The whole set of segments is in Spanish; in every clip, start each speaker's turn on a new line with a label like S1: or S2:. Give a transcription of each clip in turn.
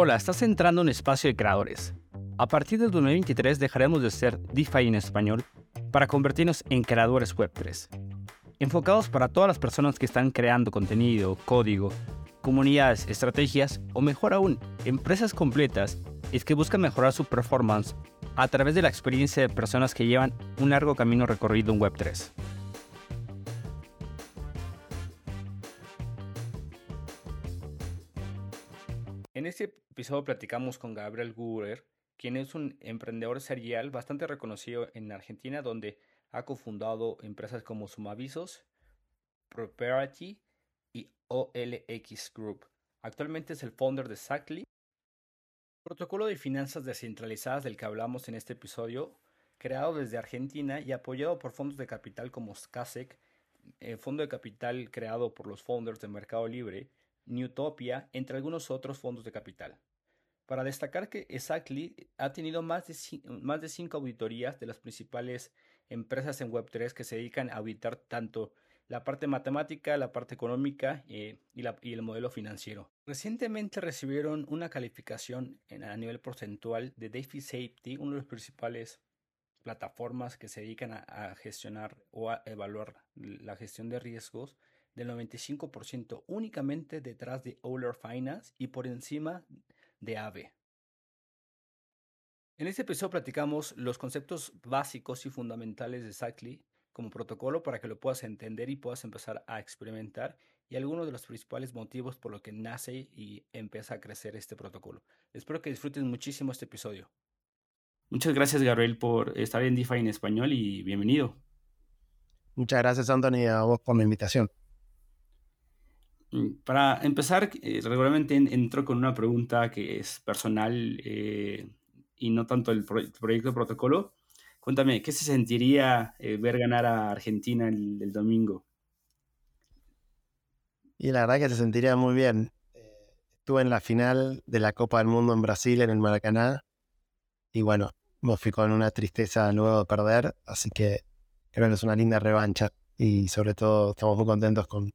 S1: Hola, estás entrando en espacio de creadores. A partir del 2023 dejaremos de ser DeFi en español para convertirnos en creadores Web3. Enfocados para todas las personas que están creando contenido, código, comunidades, estrategias o mejor aún, empresas completas es que buscan mejorar su performance a través de la experiencia de personas que llevan un largo camino recorrido en Web3. Episodio platicamos con Gabriel Gurer, quien es un emprendedor serial bastante reconocido en Argentina, donde ha cofundado empresas como Sumavisos, Property y OLX Group. Actualmente es el founder de Sacli, protocolo de finanzas descentralizadas del que hablamos en este episodio, creado desde Argentina y apoyado por fondos de capital como SCASEC, eh, fondo de capital creado por los founders de Mercado Libre, Newtopia, entre algunos otros fondos de capital. Para destacar que Exactly ha tenido más de, más de cinco auditorías de las principales empresas en Web3 que se dedican a auditar tanto la parte matemática, la parte económica eh, y, el modelo financiero. Recientemente recibieron una calificación a nivel porcentual de DeFi Safety, una de las principales plataformas que se dedican a, gestionar o a evaluar la gestión de riesgos del 95% únicamente detrás de Euler Finance y por encima AVE. En este episodio platicamos los conceptos básicos y fundamentales de Sacli como protocolo para que lo puedas entender y puedas empezar a experimentar y algunos de los principales motivos por los que nace y empieza a crecer este protocolo. Espero que disfruten muchísimo este episodio. Muchas gracias Gabriel por estar en DeFi en español y bienvenido.
S2: Muchas gracias Anthony a vos por la invitación.
S1: Mm, para empezar, eh, regularmente entro con una pregunta que es personal eh, y no tanto el, proyecto de protocolo. Cuéntame, ¿qué se sentiría eh, ver ganar a Argentina el, el, domingo?
S2: Y la verdad que se sentiría muy bien. Estuve en la final de la Copa del Mundo en Brasil, en el Maracaná, y bueno, me fui con una tristeza luego de perder, así que creo que es una linda revancha y sobre todo estamos muy contentos con,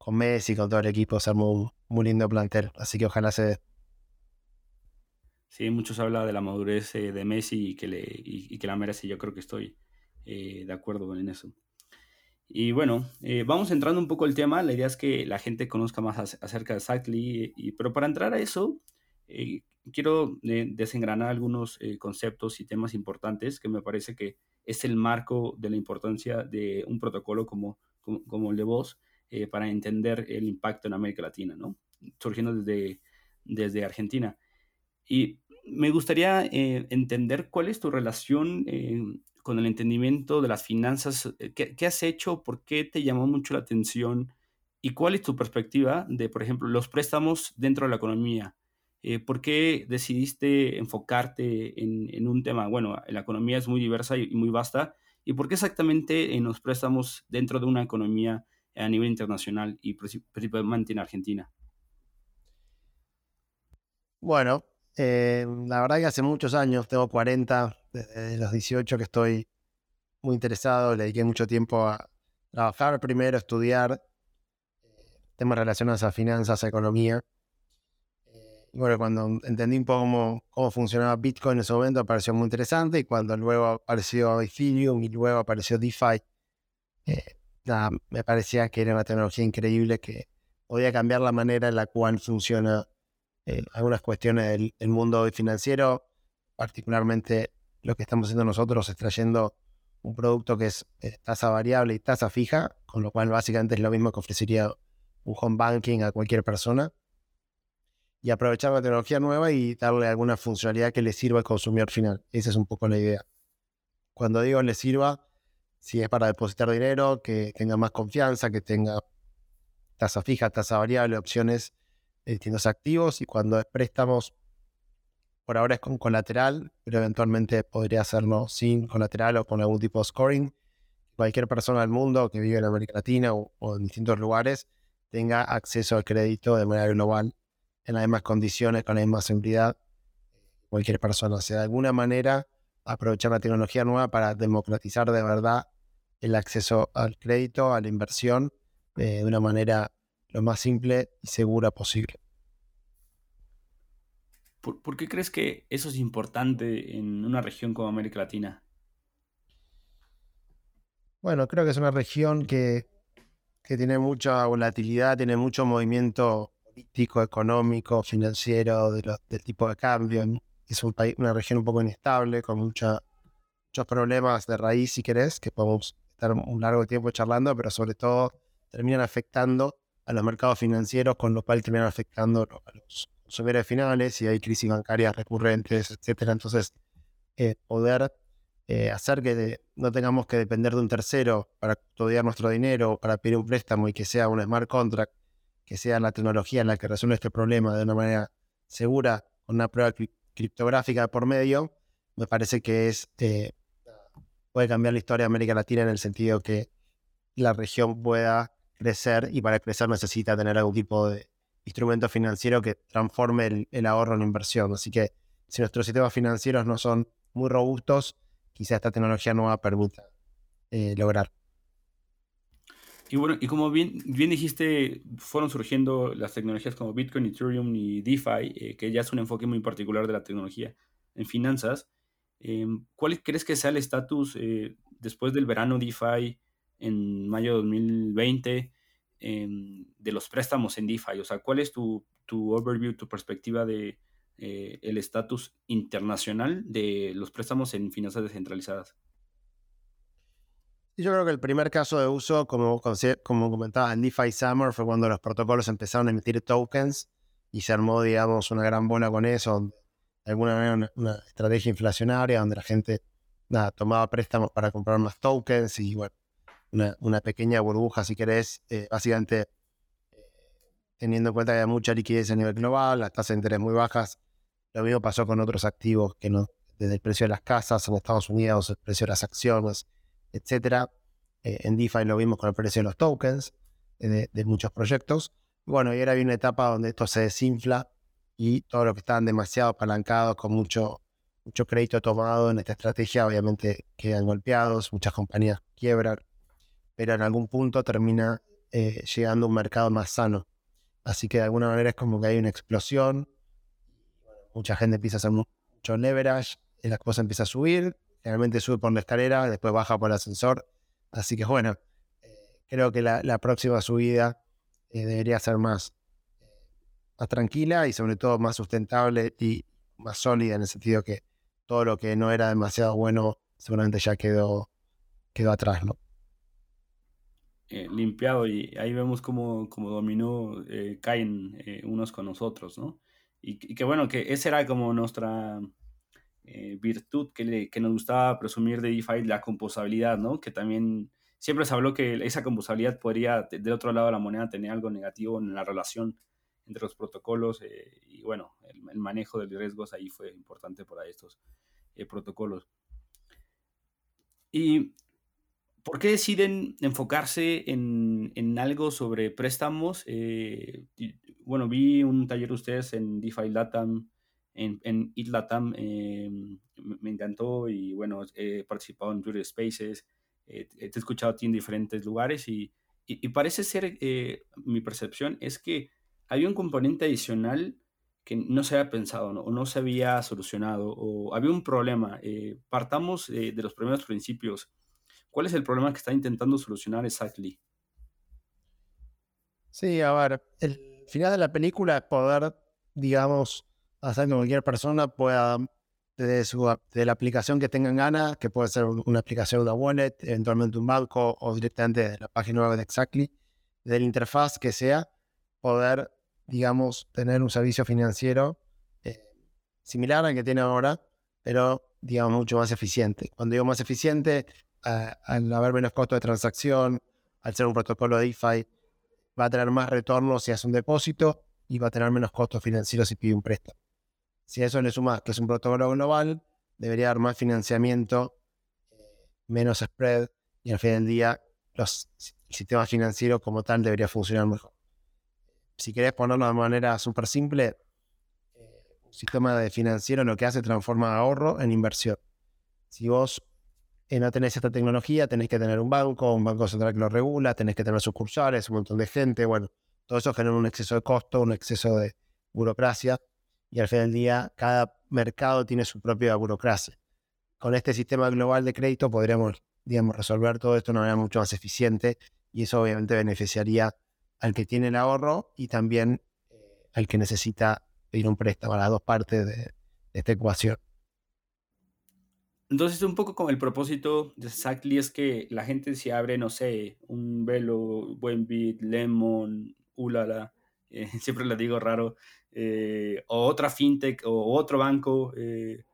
S2: con Messi, con todo el equipo, se armó muy lindo plantel. Así que ojalá se dé.
S1: Sí, muchos hablan de la madurez eh, de Messi y que, le, y, que la merece. Yo creo que estoy eh, de acuerdo en eso. Y bueno, eh, vamos entrando un poco al tema. La idea es que la gente conozca más acerca de Sactly. Y, pero para entrar a eso, quiero desengranar algunos conceptos y temas importantes que me parece que es el marco de la importancia de un protocolo como, como el de vos eh, para entender el impacto en América Latina, ¿no? Surgiendo desde, desde Argentina. Y me gustaría eh, entender cuál es tu relación eh, con el entendimiento de las finanzas. ¿Qué, ¿Qué, has hecho? ¿Por qué te llamó mucho la atención? ¿Y cuál es tu perspectiva de, por ejemplo, los préstamos dentro de la economía? ¿Por qué decidiste enfocarte en, en, un tema? Bueno, la economía es muy diversa y, y muy vasta. ¿Y por qué exactamente en los préstamos dentro de una economía a nivel internacional y principalmente en Argentina?
S2: Bueno, eh, la verdad que hace muchos años, tengo 40, desde los 18 que estoy muy interesado, le dediqué mucho tiempo a trabajar primero, estudiar eh, temas relacionados a finanzas, a economía. Eh, y bueno, cuando entendí un poco cómo, cómo, funcionaba Bitcoin en ese momento, pareció muy interesante. Y cuando luego apareció Ethereum y luego apareció DeFi, me parecía que era una tecnología increíble que podía cambiar la manera en la cual funciona eh, algunas cuestiones del, mundo financiero, particularmente lo que estamos haciendo nosotros, extrayendo un producto que es eh, tasa variable y tasa fija, con lo cual básicamente es lo mismo que ofrecería un home banking a cualquier persona, y aprovechar la tecnología nueva y darle alguna funcionalidad que le sirva al consumidor final. Esa es un poco la idea. Cuando digo le sirva, si es para depositar dinero, que tenga más confianza, que tenga tasa fija, tasa variable, opciones de distintos activos y cuando es préstamos, por ahora es con colateral, pero eventualmente podría hacerlo sin colateral o con algún tipo de scoring. Cualquier persona del mundo que vive en América Latina o, o en distintos lugares tenga acceso al crédito de manera global en las mismas condiciones, con la misma seguridad. Cualquier persona, o sea, de alguna manera aprovechar la tecnología nueva para democratizar de verdad el acceso al crédito, a la inversión, eh, de una manera lo más simple y segura posible.
S1: ¿Por, qué crees que eso es importante en una región como América Latina?
S2: Bueno, creo que es una región que, que tiene mucha volatilidad, tiene mucho movimiento político, económico, financiero, de del tipo de cambio. Es un país, una región un poco inestable, con mucha, muchos problemas de raíz, si querés, que podemos estar un largo tiempo charlando, pero sobre todo terminan afectando a los mercados financieros, con lo cual terminan afectando a los consumidores finales y hay crisis bancarias recurrentes, etcétera. Entonces, eh, poder eh, hacer que no tengamos que depender de un tercero para custodiar nuestro dinero, para pedir un préstamo y que sea un smart contract, que sea la tecnología en la que resuelve este problema de una manera segura, con una prueba criptográfica por medio, me parece que es eh, puede cambiar la historia de América Latina en el sentido que la región pueda crecer y para crecer necesita tener algún tipo de instrumento financiero que transforme el, ahorro en inversión. Así que si nuestros sistemas financieros no son muy robustos, quizá esta tecnología no va a permitir eh, lograr.
S1: Y bueno, y como bien, bien dijiste, fueron surgiendo las tecnologías como Bitcoin, Ethereum y DeFi, eh, que ya es un enfoque muy particular de la tecnología en finanzas. Em, ¿Cuál crees que sea el estatus eh, después del verano DeFi en mayo de 2020 em, de los préstamos en DeFi? O sea, ¿cuál es tu, tu overview, tu perspectiva de eh, el estatus internacional de los préstamos en finanzas descentralizadas?
S2: Yo creo que el primer caso de uso, como, como comentaba en DeFi Summer, fue cuando los protocolos empezaron a emitir tokens y se armó, digamos, una gran bola con eso, de alguna manera una, estrategia inflacionaria donde la gente tomaba préstamos para comprar más tokens y bueno, una, pequeña burbuja, si querés, eh, básicamente eh, teniendo en cuenta que hay mucha liquidez a nivel global, las tasas de interés muy bajas. Lo mismo pasó con otros activos que desde el precio de las casas en Estados Unidos, el precio de las acciones, etc. Eh, en DeFi lo vimos con el precio de los tokens de, de muchos proyectos. Bueno, y ahora hay una etapa donde esto se desinfla y todos los que estaban demasiado apalancados con mucho, mucho crédito tomado en esta estrategia obviamente quedan golpeados, muchas compañías quiebran, pero en algún punto termina eh, llegando a un mercado más sano. Así que de alguna manera es como que hay una explosión, mucha gente empieza a hacer mucho leverage, la cosa empieza a subir, generalmente sube por la escalera, después baja por el ascensor. Así que bueno, eh, creo que la, próxima subida eh, debería ser más más tranquila y sobre todo más sustentable y más sólida en el sentido que todo lo que no era demasiado bueno seguramente ya quedó, quedó atrás, ¿no?
S1: Eh, limpiado y ahí vemos como dominó eh, caen eh, unos con nosotros, ¿no? Y, que bueno, que esa era como nuestra virtud que, que nos gustaba presumir de DeFi, la composabilidad, ¿no? Que también siempre se habló que esa composabilidad podría, del otro lado de la moneda, tener algo negativo en la relación entre los protocolos eh, y bueno, el, manejo de riesgos ahí fue importante para estos eh, protocolos. ¿Y por qué deciden enfocarse en, algo sobre préstamos? Eh, bueno, vi un taller de ustedes en DeFi Latam, en, en ITLATAM, me encantó y bueno, he participado en Twitter Spaces, te he escuchado a ti en diferentes lugares y, y parece ser, mi percepción es que había un componente adicional que no se había pensado o no se había solucionado o había un problema. Eh, partamos de los primeros principios. ¿Cuál es el problema que está intentando solucionar Exactly?
S2: Sí, a ver, el final de la película es poder, digamos, hacer que cualquier persona pueda, desde, de la aplicación que tengan ganas, que puede ser una aplicación de wallet, eventualmente un banco o directamente de la página web de Exactly, de la interfaz que sea, poder digamos, tener un servicio financiero eh, similar al que tiene ahora, pero, digamos, mucho más eficiente. Cuando digo más eficiente, al haber menos costo de transacción, al ser un protocolo DeFi, va a tener más retorno si hace un depósito y va a tener menos costos financieros si pide un préstamo. Si a eso le sumas que es un protocolo global, debería dar más financiamiento, menos spread y al fin del día los, el sistema financiero como tal debería funcionar mejor si querés ponerlo de manera súper simple, un sistema de financiero lo que hace es transforma ahorro en inversión. Si vos eh, no tenés esta tecnología, tenés que tener un banco, un banco central que lo regula, tenés que tener sucursales, un montón de gente, bueno, todo eso genera un exceso de costo, un exceso de burocracia y al final del día cada mercado tiene su propia burocracia. Con este sistema global de crédito podríamos, digamos, resolver todo esto de una manera mucho más eficiente y eso obviamente beneficiaría al que tiene el ahorro y también eh, al que necesita pedir un préstamo a las dos partes de, esta ecuación.
S1: Entonces, un poco como el propósito de Exactly es que la gente se abre, no sé, un Velo, Buenbit, Lemon, Ulala, eh, siempre le digo raro, eh, o otra fintech o otro banco, eh,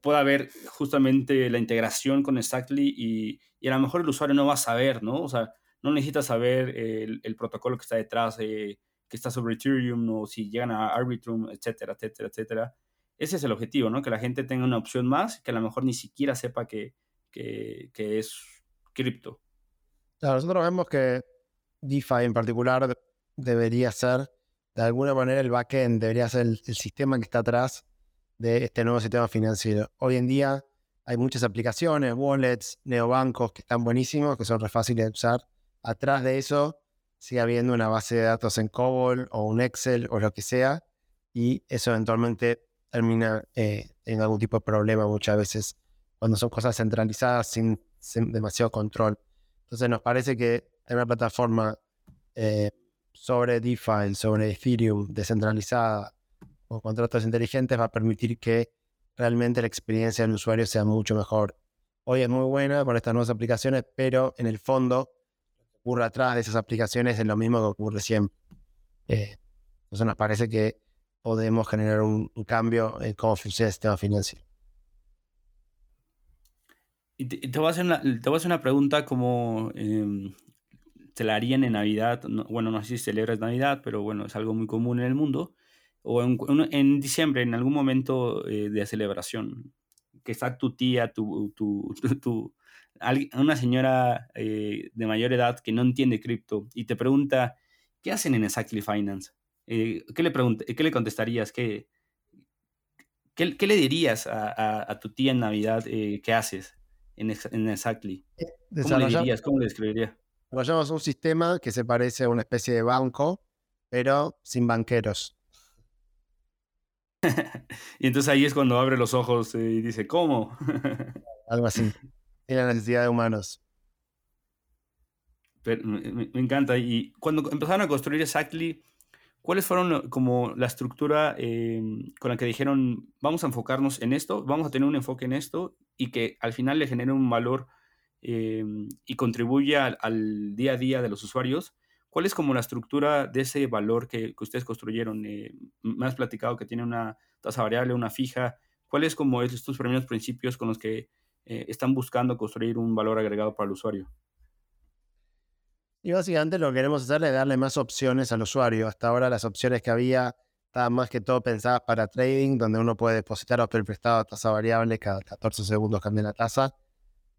S1: pueda haber justamente la integración con Exactly y, y, a lo mejor el usuario no va a saber, ¿no? O sea, no necesita saber el, el protocolo que está detrás, que está sobre Ethereum o si llegan a Arbitrum, etcétera, etcétera, etcétera. Ese es el objetivo, ¿no? Que la gente tenga una opción más, que a lo mejor ni siquiera sepa que, que, que es cripto.
S2: Nosotros vemos que DeFi en particular debería ser, de alguna manera, el backend, debería ser el, sistema que está atrás de este nuevo sistema financiero. Hoy en día hay muchas aplicaciones, wallets, neobancos que están buenísimos, que son re fáciles de usar. Atrás de eso sigue habiendo una base de datos en COBOL o un Excel o lo que sea, y eso eventualmente termina eh, en algún tipo de problema muchas veces cuando son cosas centralizadas sin, demasiado control. Entonces nos parece que tener una plataforma eh, sobre DeFi, sobre Ethereum descentralizada o contratos inteligentes va a permitir que realmente la experiencia del usuario sea mucho mejor. Hoy es muy buena con estas nuevas aplicaciones, pero en el fondo lo que ocurre atrás de esas aplicaciones es lo mismo que ocurre siempre. Eh, entonces nos parece que podemos generar un, cambio en cómo funciona el sistema financiero.
S1: Y te, voy a hacer una, te voy a hacer una pregunta como em, se la harían en Navidad, bueno, no sé si celebras Navidad, pero bueno, es algo muy común en el mundo, o en, en diciembre, en algún momento eh, de celebración, que está tu tía, tu, tu, tu, una señora eh, de mayor edad que no entiende cripto y te pregunta, ¿qué hacen en Exactly Finance? Eh, ¿qué, le ¿Qué le contestarías? ¿Qué, qué, le dirías a, a, tu tía en Navidad qué haces en, en Exactly? ¿Cómo le dirías? ¿Cómo le describirías?
S2: Vayamos un sistema que se parece a una especie de banco, pero sin banqueros.
S1: y entonces ahí es cuando abre los ojos eh, y dice, ¿cómo?
S2: Algo así. Tiene la necesidad de humanos.
S1: me, encanta. Y cuando empezaron a construir Exactly, ¿cuáles fueron como la estructura em, con la que dijeron, vamos a enfocarnos en esto, vamos a tener un enfoque en esto y que al final le genere un valor Em, y contribuye al, día a día de los usuarios, ¿cuál es como la estructura de ese valor que, ustedes construyeron? Eh, me has platicado que tiene una tasa variable, una fija. ¿Cuáles como estos primeros principios con los que eh, están buscando construir un valor agregado para el usuario?
S2: Y básicamente lo que queremos hacer es darle más opciones al usuario. Hasta ahora las opciones que había estaban más que todo pensadas para trading, donde uno puede depositar o prestado a tasa variable, cada 14 segundos cambia la tasa.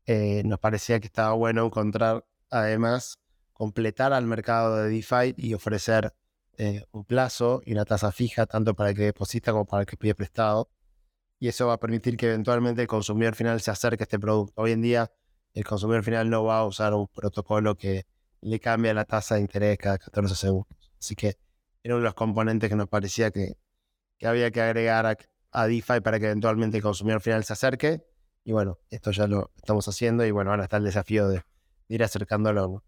S2: Eh, nos parecía que estaba bueno encontrar, además, completar al mercado de DeFi y ofrecer eh, un plazo y una tasa fija, tanto para el que deposita como para el que pide prestado. Y eso va a permitir que eventualmente el consumidor final se acerque a este producto. Hoy en día, el consumidor final no va a usar un protocolo que le cambia la tasa de interés cada 14 segundos. Así que era uno de los componentes que nos parecía que, que había que agregar a, a DeFi para que eventualmente el consumidor final se acerque y bueno, esto ya lo estamos haciendo y bueno, ahora está el desafío de, ir acercándolo.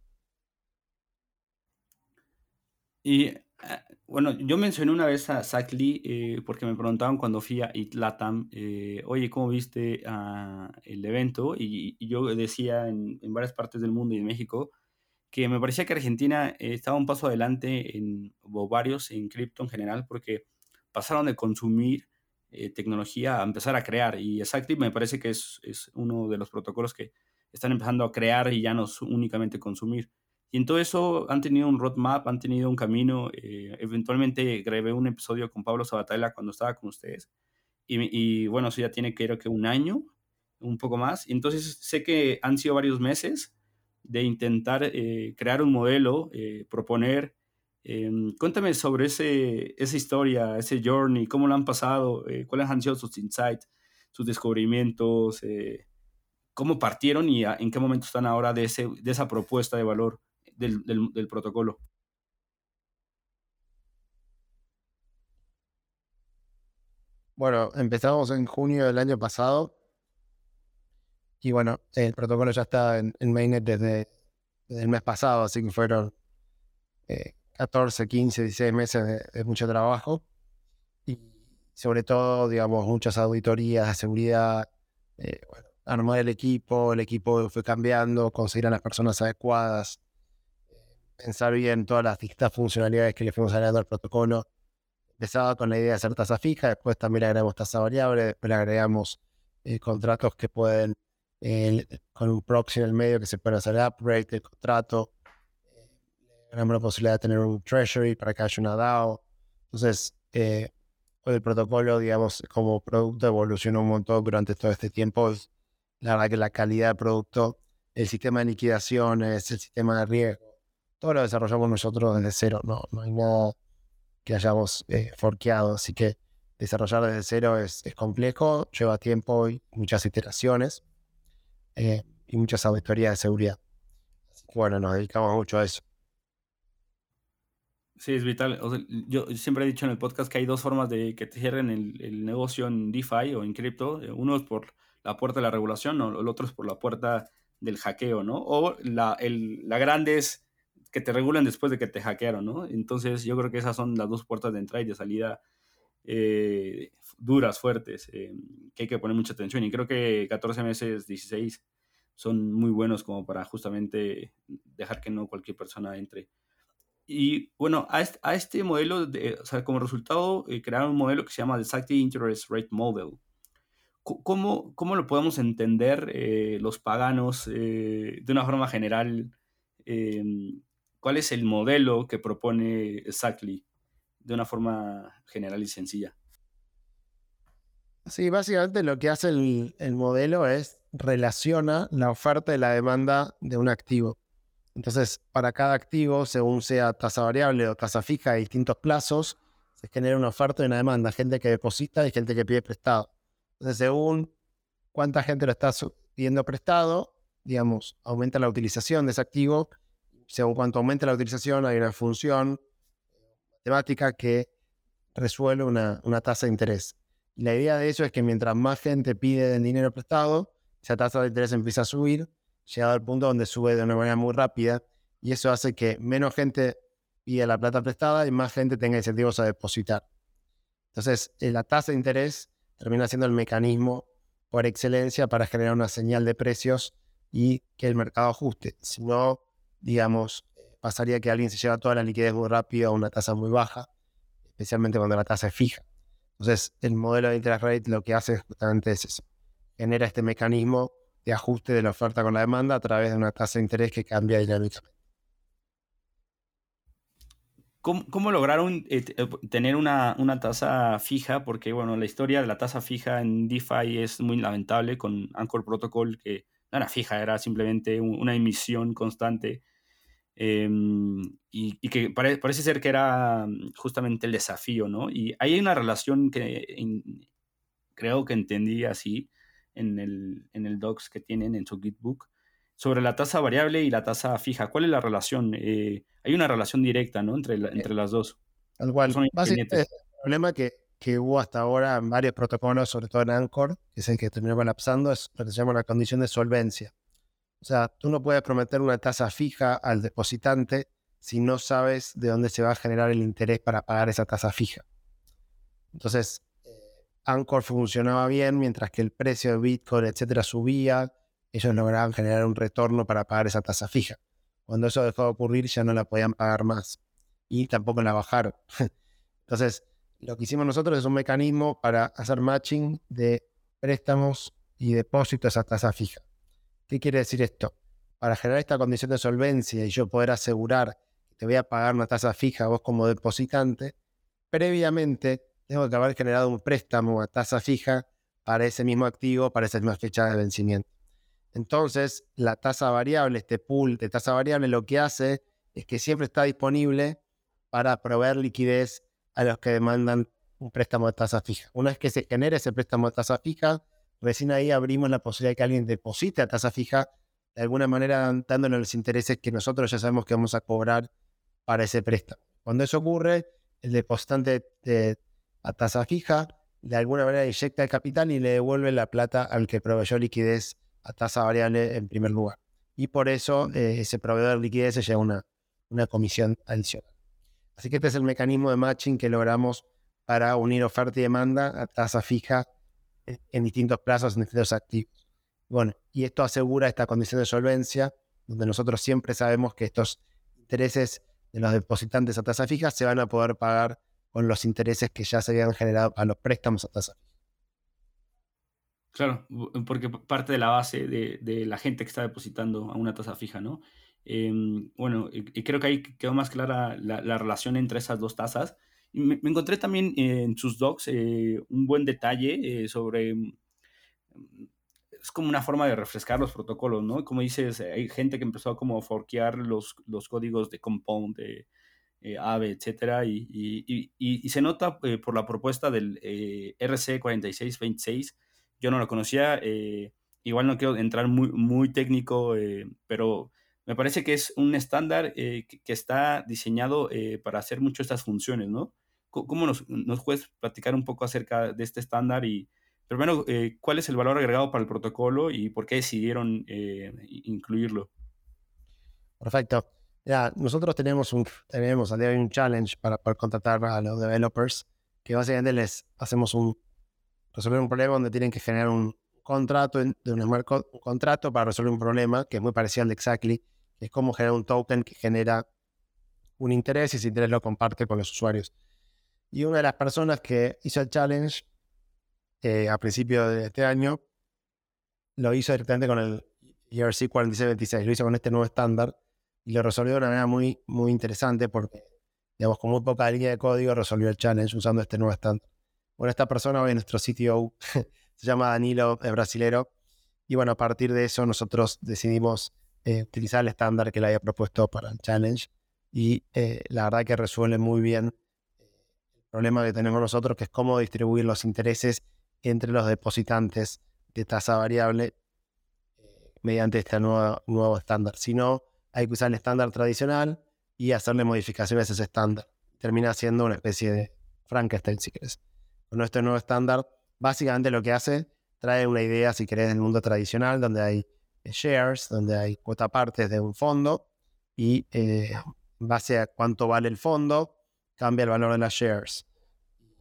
S1: Y eh, bueno, yo mencioné una vez a Zach Lee eh, porque me preguntaban cuando fui a Itlatam, eh, oye, ¿cómo viste ah, el evento? Y, yo decía en, varias partes del mundo y en México que me parecía que Argentina estaba un paso adelante en, varios en cripto en general porque pasaron de consumir eh, tecnología a empezar a crear. Y Exactly me parece que es, es, uno de los protocolos que están empezando a crear y ya no únicamente consumir. Y en todo eso han tenido un roadmap, han tenido un camino. Eh, eventualmente grabé un episodio con Pablo Sabatella cuando estaba con ustedes. Y, y, bueno, eso ya tiene que que un año, un poco más. Y entonces sé que han sido varios meses de intentar eh, crear un modelo, proponer Em, cuéntame sobre ese, esa historia, ese journey, cómo lo han pasado, eh, cuáles han sido sus insights, sus descubrimientos, eh, cómo partieron y en qué momento están ahora de, ese, de esa propuesta de valor del, del,
S2: protocolo.。Bueno, empezamos en junio del año pasado. Y bueno, el protocolo ya está en, Mainnet desde, el mes pasado, así que fueron 14, 15, 16 meses de, mucho trabajo. Y sobre todo, digamos, muchas auditorías de seguridad. Eh, armar el equipo, el equipo fue cambiando, conseguir a las personas adecuadas, pensar bien todas las distintas funcionalidades que le fuimos agregando al protocolo empezaba con la idea de hacer tasa fija, después también agregamos tasa variable, después agregamos eh, contratos que pueden, eh, con un proxy en el medio, que se pueden hacer upgrade del contrato. Eh, agregamos la posibilidad de tener un treasury para que haya una DAO. Entonces, el protocolo, digamos, como producto evolucionó un montón durante todo este tiempo. La verdad que la calidad del producto, el sistema de liquidaciones, el sistema de riesgo, todo lo desarrollamos nosotros desde cero. No, no hay nada que hayamos eh, forqueado. Así que desarrollar desde cero es, complejo, lleva tiempo y muchas iteraciones eh, y muchas auditorías de seguridad. bueno, nos dedicamos mucho a eso.
S1: Sí, es vital. yo siempre he dicho en el podcast que hay dos formas de que te cierren el, negocio en DeFi o en cripto. Uno es por la puerta de la regulación, o el otro es por la puerta del hackeo, ¿no? O la, el, la grande es que te regulen después de que te hackearon, ¿no? Entonces yo creo que esas son las dos puertas de entrada y de salida eh, duras, fuertes, eh, que hay que poner mucha atención. Y creo que 14 meses, 16 son muy buenos como para justamente dejar que no cualquier persona entre. Y bueno, a este, modelo, de, o sea, como resultado, eh, crearon un modelo que se llama el Safety Interest Rate Model. ¿Cómo, cómo lo podemos entender los paganos de una forma general? ¿Cuál es el modelo que propone Exactly de una forma general y sencilla?
S2: Sí, básicamente lo que hace el, modelo es relaciona la oferta y la demanda de un activo. Entonces, para cada activo, según sea tasa variable o tasa fija de distintos plazos, se genera una oferta y una demanda, gente que deposita y gente que pide prestado. Entonces, según cuánta gente lo está pidiendo prestado, digamos, aumenta la utilización de ese activo según cuanto aumente la utilización, hay una función matemática que resuelve una, tasa de interés. Y la idea de eso es que mientras más gente pide dinero prestado, esa tasa de interés empieza a subir, llegado al punto donde sube de una manera muy rápida, y eso hace que menos gente pida la plata prestada y más gente tenga incentivos a depositar. Entonces, eh, la tasa de interés termina siendo el mecanismo por excelencia para generar una señal de precios y que el mercado ajuste. Si no, digamos, pasaría que alguien se lleva toda la liquidez muy rápido a una tasa muy baja, especialmente cuando la tasa es fija. Entonces, el modelo de interest rate lo que hace justamente es eso. Genera este mecanismo de ajuste de la oferta con la demanda a través de una tasa de interés que cambia dinámicamente.
S1: ¿Cómo, lograron eh, eh, tener una, una, tasa fija? Porque, bueno, la historia de la tasa fija en DeFi es muy lamentable con Anchor Protocol, que no era fija, era simplemente una emisión constante Em, y, que parece ser que era mm, justamente el desafío, ¿no? Y hay una relación que creo que entendí así en el, en el docs que tienen en su Gitbook sobre la tasa variable y la tasa fija. ¿Cuál es la relación? Eh, hay una relación directa, ¿no? Entre, eh, entre las dos.
S2: Tal cual. el problema que, que hubo hasta ahora en varios protocolos, sobre todo en Anchor, que es el que terminó colapsando, es lo que se llama una condición de solvencia. O sea, tú no puedes prometer una tasa fija al depositante si no sabes de dónde se va a generar el interés para pagar esa tasa fija. Entonces, Anchor funcionaba bien mientras que el precio de Bitcoin, etcétera, subía. Ellos lograban generar un retorno para pagar esa tasa fija. Cuando eso dejó de ocurrir, ya no la podían pagar más. Y tampoco la bajaron. Entonces, lo que hicimos nosotros es un mecanismo para hacer matching de préstamos y depósitos a tasa fija. ¿Qué quiere decir esto? Para generar esta condición de solvencia y yo poder asegurar que te voy a pagar una tasa fija vos como depositante, previamente tengo que haber generado un préstamo a tasa fija para ese mismo activo, para esa misma fecha de vencimiento. Entonces, la tasa variable, este pool de tasa variable, lo que hace es que siempre está disponible para proveer liquidez a los que demandan un préstamo de tasa fija. Una vez que se genere ese préstamo de tasa fija, recién ahí abrimos la posibilidad de que alguien deposite a tasa fija, de alguna manera dándonos los intereses que nosotros ya sabemos que vamos a cobrar para ese préstamo. Cuando eso ocurre, el depositante a tasa fija de alguna manera inyecta el capital y le devuelve la plata al que proveyó liquidez a tasa variable en primer lugar. Y por eso eh, ese proveedor de liquidez se lleva una, una comisión adicional. Así que este es el mecanismo de matching que logramos para unir oferta y demanda a tasa fija en distintos plazos, en distintos activos. Bueno, y esto asegura esta condición de solvencia, donde nosotros siempre sabemos que estos intereses de los depositantes a tasa fija se van a poder pagar con los intereses que ya se habían generado a los préstamos a tasa.
S1: Claro, porque parte de la base de, la gente que está depositando a una tasa fija, ¿no? Em, bueno, y, creo que ahí quedó más clara la, relación entre esas dos tasas. Y me, encontré también en sus docs eh, un buen detalle eh, sobre es como una forma de refrescar los protocolos, ¿no? Como dices, hay gente que empezó a como forquear los, los códigos de Compound, de eh, AVE, etcétera, y, y, se nota eh, por la propuesta del eh, RC4626, yo no lo conocía, igual no quiero entrar muy, muy técnico, pero me parece que es un estándar que, que, está diseñado para hacer mucho estas funciones, ¿no? ¿Cómo nos, nos puedes platicar un poco acerca de este estándar y, Primero, eh, ¿cuál es el valor agregado para el protocolo y por qué decidieron eh, incluirlo?
S2: Perfecto. Ya, nosotros tenemos un, tenemos al día un challenge para poder contratar a los developers, que básicamente les hacemos un, resolver un problema donde tienen que generar un contrato, de un contrato para resolver un problema que es muy parecido al de Exactly, que es como generar un token que genera un interés y ese interés lo comparte con los usuarios. Y una de las personas que hizo el challenge eh, a principios de este año, lo hizo directamente con el ERC 4626, lo hizo con este nuevo estándar y lo resolvió de una manera muy, muy interesante porque, digamos, con muy poca línea de código resolvió el challenge usando este nuevo estándar. Bueno, esta persona hoy es nuestro CTO, se llama Danilo, es brasilero, y bueno, a partir de eso nosotros decidimos eh, utilizar el estándar que le había propuesto para el challenge y eh, la verdad que resuelve muy bien el problema que tenemos nosotros, que es cómo distribuir los intereses entre los depositantes de tasa variable eh, mediante este nuevo, nuevo estándar. Si no, hay que usar el estándar tradicional y hacerle modificaciones a ese estándar. Termina siendo una especie de Frankenstein, si querés. Con este nuevo estándar, básicamente lo que hace, trae una idea, si querés, del mundo tradicional, donde hay shares, donde hay cuota partes de un fondo y eh, en base a cuánto vale el fondo, cambia el valor de las shares.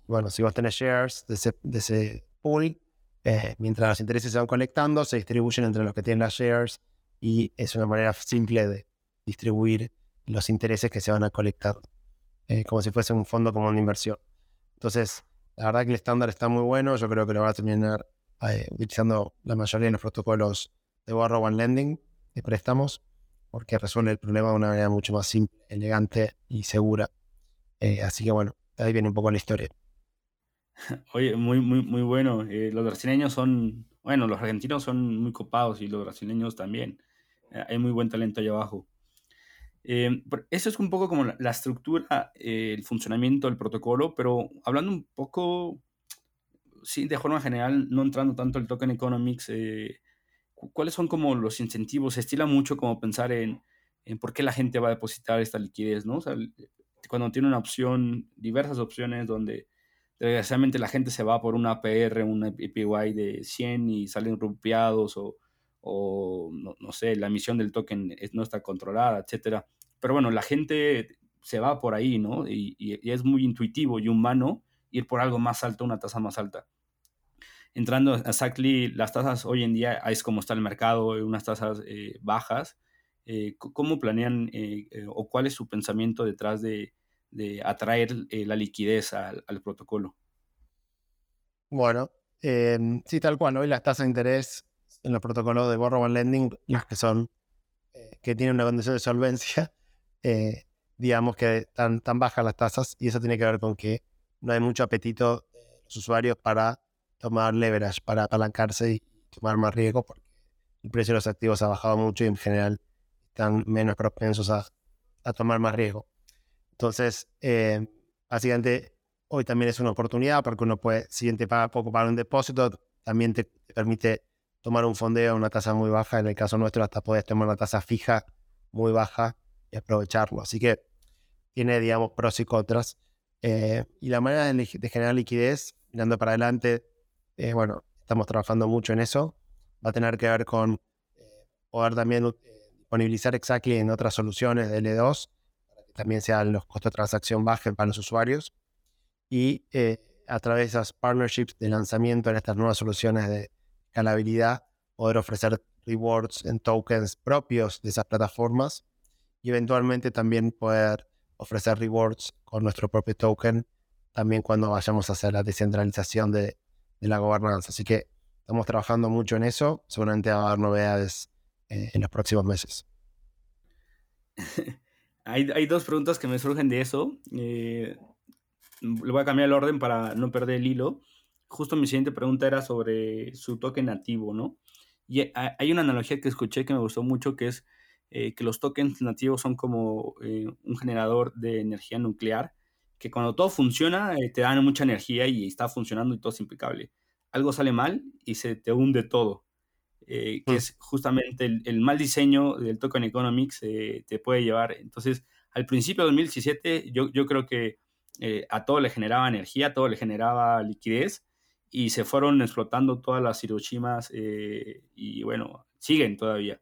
S2: Bueno, si vos tenés shares de ese, pool. Eh, mientras los intereses se van conectando, se distribuyen entre los que tienen las shares y es una manera simple de distribuir los intereses que se van a colectar, eh, como si fuese un fondo como una inversión. Entonces, la verdad que el estándar está muy bueno, yo creo que lo va a terminar eh, utilizando la mayoría de los protocolos de borrow and lending de préstamos, porque resuelve el problema de una manera mucho más simple, elegante y segura. así que bueno, ahí viene un poco la historia.
S1: Oye, muy, muy, muy bueno. Eh, los brasileños son, bueno, los argentinos son muy copados y los brasileños también. Eh, hay muy buen talento allá abajo. Eh, eso es un poco como la, estructura, el funcionamiento del protocolo, pero hablando un poco, sí, de forma general, no entrando tanto el token economics, ¿cuáles son como los incentivos? Se estila mucho como pensar en, en por qué la gente va a depositar esta liquidez, ¿no? O sea, cuando tiene una opción, diversas opciones donde desgraciadamente la gente se va por una APR, una APY de 100 y salen rupiados o, o no, sé, la emisión del token no está controlada, etcétera. Pero bueno, la gente se va por ahí, ¿no? Y, es muy intuitivo y humano ir por algo más alto, una tasa más alta. Entrando a Exactly, las tasas hoy en día es como está el mercado, unas tasas eh, bajas. Eh, ¿Cómo planean eh, o cuál es su pensamiento detrás de, atraer eh, la liquidez al, protocolo.
S2: Bueno, em, sí, tal cual. Hoy las tasas de interés en los protocolos de borrow and lending, las que son, eh, que tienen una condición de solvencia, eh, digamos que están tan bajas las tasas y eso tiene que ver con que no hay mucho apetito de los usuarios para tomar leverage, para apalancarse y tomar más riesgo porque el precio de los activos ha bajado mucho y en general están menos propensos a tomar más riesgo. Entonces, eh, básicamente, hoy también es una oportunidad porque uno puede, si te paga poco para un depósito, también te, permite tomar un fondeo a una tasa muy baja. En el caso nuestro, hasta puedes tomar una tasa fija muy baja y aprovecharlo. Así que tiene, digamos, pros y contras. Eh, y la manera de, generar liquidez mirando para adelante, eh, bueno, estamos trabajando mucho en eso. Va a tener que ver con eh, poder también eh, disponibilizar Exactly en otras soluciones de L2, para que también sean los costos de transacción bajen para los usuarios. Y a través de esas partnerships de lanzamiento en estas nuevas soluciones de escalabilidad, poder ofrecer rewards en tokens propios de esas plataformas y eventualmente también poder ofrecer rewards con nuestro propio token también cuando vayamos a hacer la descentralización de, la gobernanza. Así que estamos trabajando mucho en eso. Seguramente va a haber novedades eh, en los próximos meses.
S1: hay, dos preguntas que me surgen de eso. Eh, le voy a cambiar el orden para no perder el hilo. Justo mi siguiente pregunta era sobre su token nativo, ¿no? Y hay una analogía que escuché que me gustó mucho, que es eh, que los tokens nativos son como un generador de energía nuclear que cuando todo funciona eh, te dan mucha energía y está funcionando y todo es impecable. Algo sale mal y se te hunde todo. Eh, que mm. es justamente el, mal diseño del token economics eh, te puede llevar. Entonces, al principio de 2017 yo, yo creo que a todo le generaba energía, a todo le generaba liquidez y se fueron explotando todas las Hiroshimas y bueno, siguen todavía.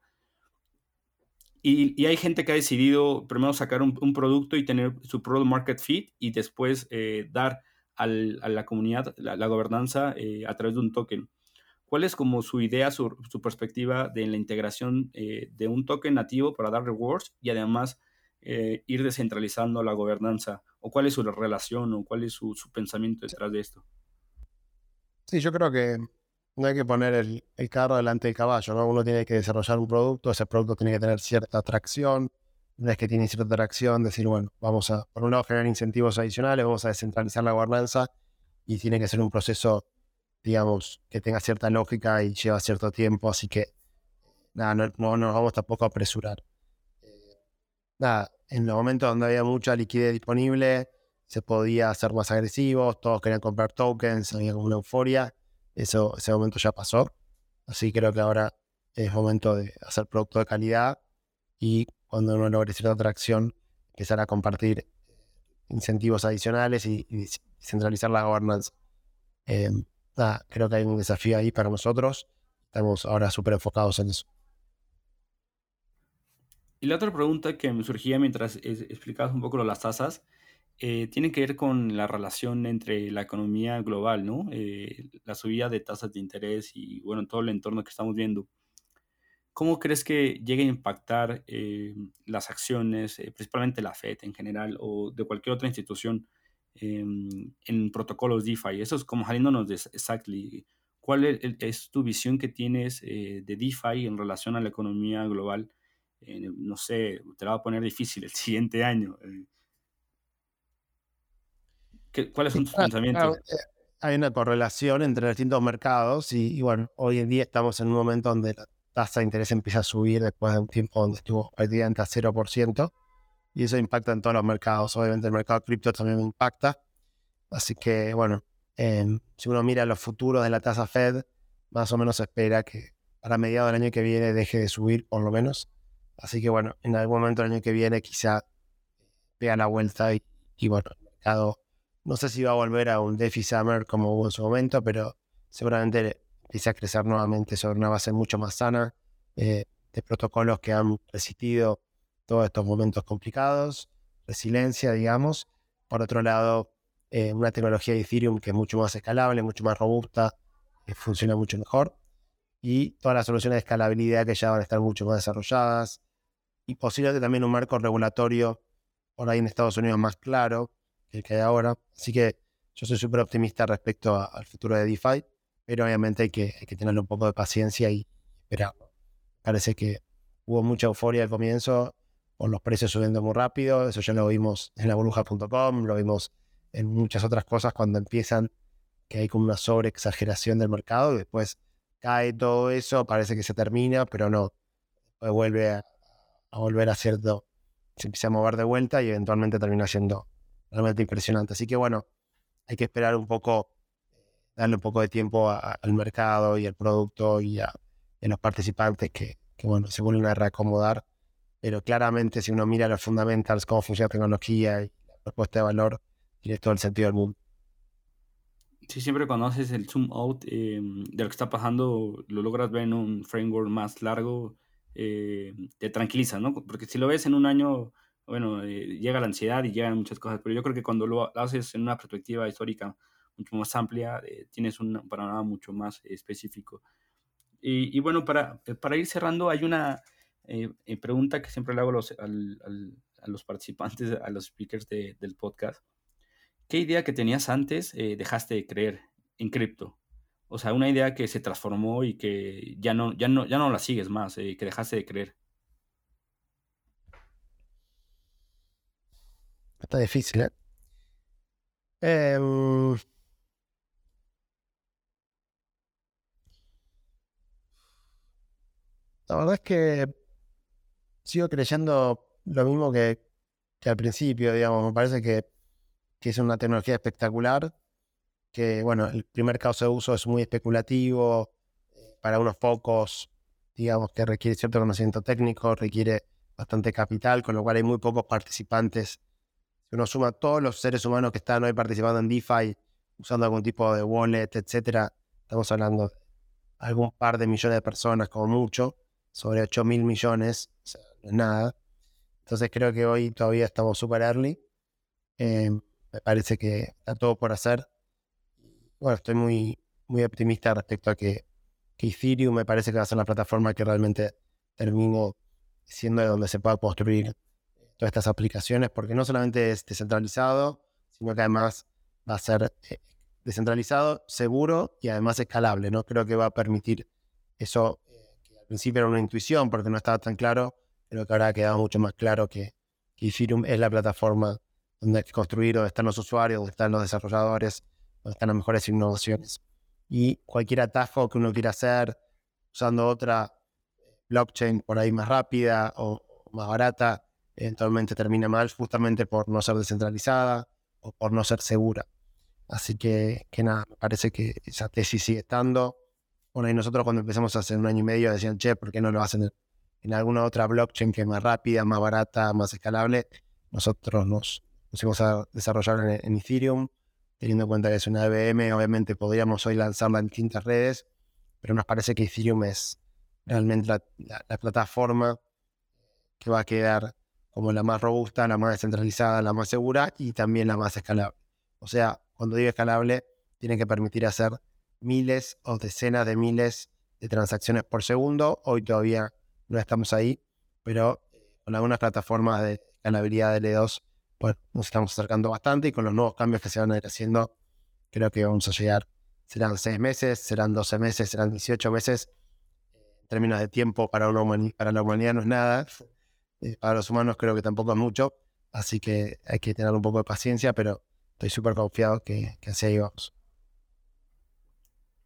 S1: Y, hay gente que ha decidido primero sacar un, producto y tener su product market fit y después eh, dar a la comunidad la, gobernanza eh, a través de un token. ¿Cuál es como su idea, su, perspectiva de la integración eh, de un token nativo para dar rewards y además ir descentralizando la gobernanza? ¿O cuál es su relación o cuál es su pensamiento detrás de esto?
S2: Sí, yo creo que no hay que poner el, carro delante del caballo, ¿no? Uno tiene que desarrollar un producto, ese producto tiene que tener cierta atracción. Una vez que tiene cierta atracción, decir, bueno, vamos a, por un lado, generar incentivos adicionales, vamos a descentralizar la gobernanza y tiene que ser un proceso, digamos, que tenga cierta lógica y lleva cierto tiempo, así que, nada, no, no nos vamos tampoco a apresurar. Eh, nada, en los momentos donde había mucha liquidez disponible, se podía ser más agresivos, todos querían comprar tokens, había como una euforia eso, ese momento ya pasó. Así creo que ahora es momento de hacer producto de calidad y cuando uno logre cierta atracción, empezar a compartir incentivos adicionales y, centralizar la gobernanza. Eh, creo que hay un desafío ahí para nosotros. Estamos ahora súper enfocados en eso.
S1: Y la otra pregunta que me surgía mientras explicabas un poco las tasas eh, tiene que ver con la relación entre la economía global, ¿no? Eh, la subida de tasas de interés y, bueno, todo el entorno que estamos viendo. ¿Cómo crees que llegue a impactar eh, las acciones, principalmente la Fed en general o de cualquier otra institución en protocolos DeFi? Eso es como saliéndonos de Exactly. ¿Cuál es, tu visión que tienes de DeFi en relación a la economía global? no sé, te la va a poner difícil el siguiente año. ¿Cuáles son tus pensamientos? Eh,
S2: hay una correlación entre distintos mercados y, bueno, hoy en día estamos en un momento donde la tasa de interés empieza a subir después de un tiempo donde estuvo prácticamente a 0% y eso impacta en todos los mercados. Obviamente el mercado cripto también impacta. Así que bueno, em, si uno mira los futuros de la tasa Fed, más o menos espera que para mediados del año que viene deje de subir por lo menos. Así que bueno, en algún momento del año que viene quizá pega la vuelta y, y bueno, el mercado no sé si va a volver a un DeFi Summer como hubo en su momento, pero seguramente empiece a crecer nuevamente sobre una base mucho más sana eh, de protocolos que han resistido todos estos momentos complicados, resiliencia, digamos. Por otro lado, eh, una tecnología de Ethereum que es mucho más escalable, mucho más robusta, que funciona mucho mejor. Y todas las soluciones de escalabilidad que ya van a estar mucho más desarrolladas. Y posiblemente también un marco regulatorio por ahí en Estados Unidos más claro, el que hay ahora. Así que yo soy súper optimista respecto al futuro de DeFi, pero obviamente hay que, hay que tenerle un poco de paciencia y esperar. Parece que hubo mucha euforia al comienzo, con los precios subiendo muy rápido, eso ya lo vimos en la burbuja.com, lo vimos en muchas otras cosas cuando empiezan que hay como una sobreexageración del mercado y después cae todo eso, parece que se termina, pero no, vuelve a, a volver a cierto, se empieza a mover de vuelta y eventualmente termina siendo realmente impresionante. Así que bueno, hay que esperar un poco, darle un poco de tiempo al mercado y al producto y a, los participantes que, bueno, se vuelven a reacomodar. Pero claramente si uno mira los fundamentals, cómo funciona la tecnología y la propuesta de valor, tiene todo el sentido del mundo.
S1: Sí, siempre cuando haces el zoom out eh, de lo que está pasando, lo logras ver en un framework más largo, eh, te tranquiliza, ¿no? Porque si lo ves en un año, bueno, eh, llega la ansiedad y llegan muchas cosas, pero yo creo que cuando lo haces en una perspectiva histórica mucho más amplia, tienes un panorama mucho más específico. Y, bueno, para, para, ir cerrando, hay una pregunta que siempre le hago a los, a los participantes, a los speakers del podcast ¿qué idea que tenías antes eh, dejaste de creer en cripto? O sea, una idea que se transformó y que ya no, ya no, ya no la sigues más, eh, que dejaste de creer.
S2: Está difícil, ¿eh? Em, la verdad es que sigo creyendo lo mismo que, que al principio, digamos. Me parece que que es una tecnología espectacular, que bueno, el primer caso de uso es muy especulativo, para unos pocos, digamos que requiere cierto conocimiento técnico, requiere bastante capital, con lo cual hay muy pocos participantes. Si uno suma todos los seres humanos que están hoy participando en DeFi, usando algún tipo de wallet, etcétera, estamos hablando de algún par de millones de personas, como mucho, sobre 8 mil millones, o sea, no es nada. Entonces creo que hoy todavía estamos super early. Em, me parece que está todo por hacer. Bueno, estoy muy, muy optimista respecto a que, Ethereum me parece que va a ser la plataforma que realmente termine siendo de donde se pueda construir todas estas aplicaciones, porque no solamente es descentralizado, sino que además va a ser eh, descentralizado, seguro y además escalable. ¿no? Creo que va a permitir eso, eh, que al principio era una intuición porque no estaba tan claro, pero que ahora ha quedado mucho más claro que, que Ethereum es la plataforma donde hay que construir, donde están los usuarios, donde están los desarrolladores, donde están las mejores innovaciones. Y cualquier atajo que uno quiera hacer usando otra blockchain por ahí más rápida o más barata, eventualmente termina mal justamente por no ser descentralizada o por no ser segura. Así que, que nada, me parece que esa tesis sigue estando. Bueno, y nosotros cuando empezamos hace un año y medio decían, che, ¿por qué no lo hacen en, en alguna otra blockchain que es más rápida, más barata, más escalable? Nosotros nos, íbamos a desarrollar en, Ethereum, teniendo en cuenta que es una EVM, obviamente podríamos hoy lanzarla en distintas redes, pero nos parece que Ethereum es realmente la, plataforma que va a quedar como la más robusta, la más descentralizada, la más segura y también la más escalable. O sea, cuando digo escalable, tiene que permitir hacer miles o decenas de miles de transacciones por segundo. Hoy todavía no estamos ahí, pero con algunas plataformas de escalabilidad de L2 bueno, nos estamos acercando bastante y con los nuevos cambios que se van a ir haciendo, creo que vamos a llegar. Serán seis meses, serán 12 meses, serán 18 meses. En términos de tiempo para, una para la humanidad no es nada. Eh, para los humanos creo que tampoco es mucho. Así que hay que tener un poco de paciencia, pero estoy súper confiado que, que así vamos.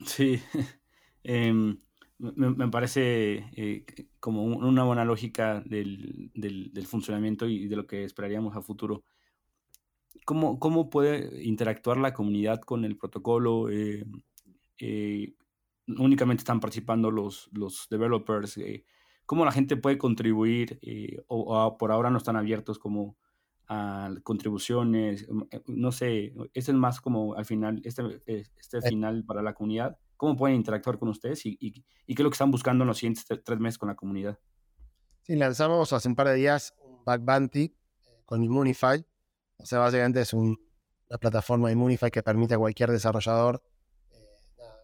S1: Sí, em, me, parece eh, como una buena lógica del, del, funcionamiento y de lo que esperaríamos a futuro. ¿Cómo, cómo puede interactuar la comunidad con el protocolo? Eh, eh, únicamente están participando los, los developers. ¿Cómo la gente puede contribuir? O, por ahora no están abiertos como a contribuciones. No sé, este es más como al final, este, este final para la comunidad cómo pueden interactuar con ustedes y, qué es lo que están buscando en los siguientes tres meses con la comunidad.
S2: Sí, lanzamos hace un par de días un Back Bounty eh, con Immunify. O sea, básicamente es una plataforma Immunify que permite a cualquier desarrollador eh,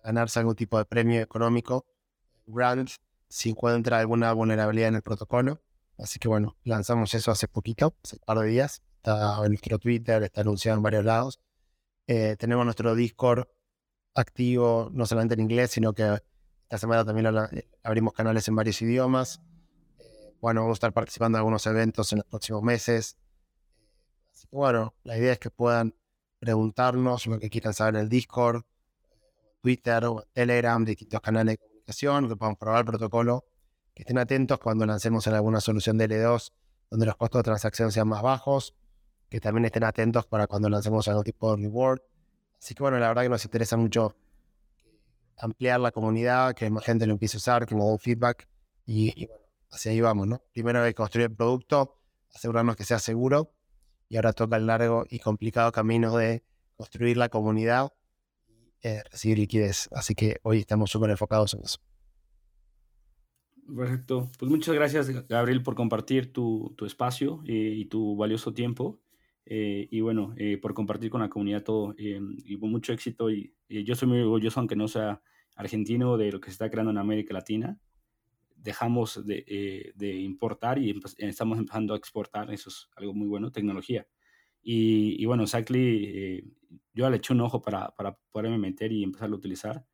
S2: ganarse algún tipo de premio económico, grant, si encuentra alguna vulnerabilidad en el protocolo. Así que bueno, lanzamos eso hace poquito, hace un par de días. Está en nuestro Twitter, está anunciado en varios lados. Eh, tenemos nuestro Discord activo, no solamente en inglés, sino que esta semana también eh, abrimos canales en varios idiomas. Eh, bueno, vamos a estar participando en algunos eventos en los próximos meses. Así que bueno, la idea es que puedan preguntarnos lo que quieran saber en el Discord, Twitter Telegram, distintos canales de comunicación, que puedan probar el protocolo, que estén atentos cuando lancemos en alguna solución de L2 donde los costos de transacción sean más bajos, que también estén atentos para cuando lancemos algún tipo de reward Así que bueno, la verdad que nos interesa mucho ampliar la comunidad, que más gente lo empiece a usar, que nos dé un feedback y, bueno, hacia ahí vamos, ¿no? Primero hay que construir el producto, asegurarnos que sea seguro y ahora toca el largo y complicado camino de construir la comunidad eh, recibir liquidez. Así que hoy estamos súper enfocados en eso.
S1: Perfecto. Pues muchas gracias, Gabriel, por compartir tu, tu espacio eh, y tu valioso tiempo. Eh, y bueno, eh, por compartir con la comunidad todo. y con mucho éxito. Y, yo soy muy orgulloso, aunque no sea argentino, de lo que se está creando en América Latina. Dejamos de, de importar y estamos empezando a exportar. Eso es algo muy bueno, tecnología. Y, y bueno, Sacli, yo le eché un ojo para, para poderme meter y empezar a utilizar.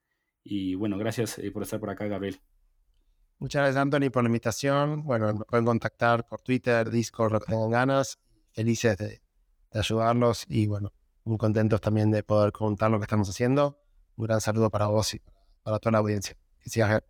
S1: Y bueno, gracias por estar por acá, Gabriel.
S2: Muchas gracias, Anthony, por la invitación. Bueno, me pueden contactar por Twitter, Discord, lo que tengan ganas. Felices de, ayudarlos y, bueno, muy contentos también de poder contar lo que estamos haciendo. Un gran saludo para vos y para toda la audiencia. Que sigas